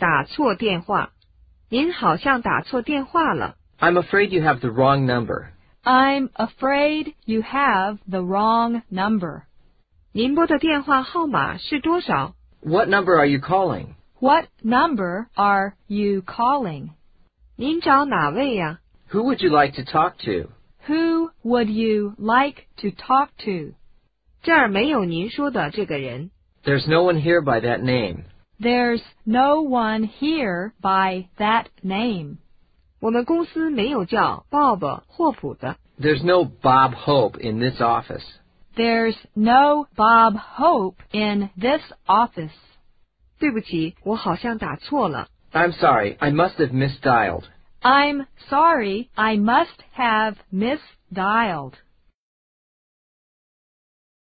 打错电话。您好像打错电话了。 I'm afraid you have the wrong number. I'm afraid you have the wrong number. 您拨的电话号码是多少？ What number are you calling? What number are you calling? 您找哪位呀？ Who would you like to talk to? Who would you like to talk to? 这儿没有您说的这个人。 There's no one here by that name. There's no one here by that name. 我们公司没有叫 Bob 霍普的。 There's no Bob Hope in this office. There's no Bob Hope in this office. 对不起，我好像打错了。 I'm sorry, I must have misdialed. I'm sorry, I must have misdialed.